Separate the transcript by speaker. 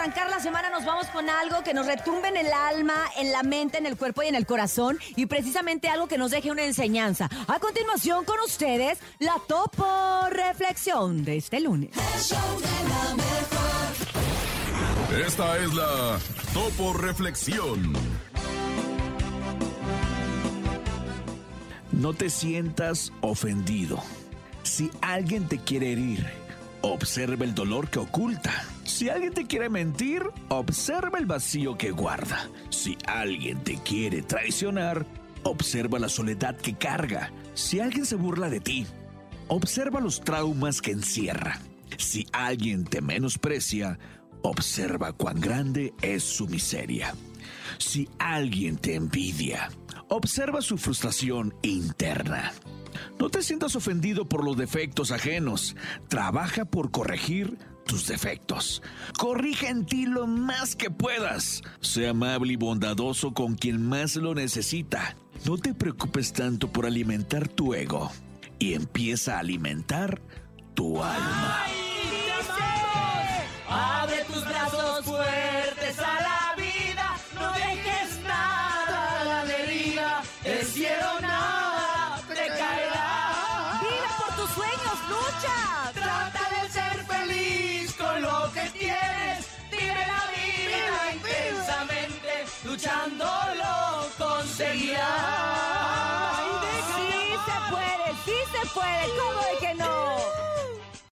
Speaker 1: arrancar la semana nos vamos con algo que nos retumbe en el alma, en la mente, en el cuerpo y en el corazón y precisamente algo que nos deje una enseñanza. A continuación con ustedes, la Topo Reflexión de este lunes.
Speaker 2: Esta es la Topo Reflexión.
Speaker 3: No te sientas ofendido. Si alguien te quiere herir, observa el dolor que oculta. Si alguien te quiere mentir, observa el vacío que guarda. Si alguien te quiere traicionar, observa la soledad que carga. Si alguien se burla de ti, observa los traumas que encierra. Si alguien te menosprecia, observa cuán grande es su miseria. Si alguien te envidia, observa su frustración interna. No te sientas ofendido por los defectos ajenos. Trabaja por corregir tus defectos. Corrige en ti lo más que puedas. Sea amable y bondadoso con quien más lo necesita. No te preocupes tanto por alimentar tu ego y empieza a alimentar tu alma.
Speaker 4: Abre tus brazos fuertes conseguirás.
Speaker 1: Sí se puede, sí se puede. ¿Cómo de que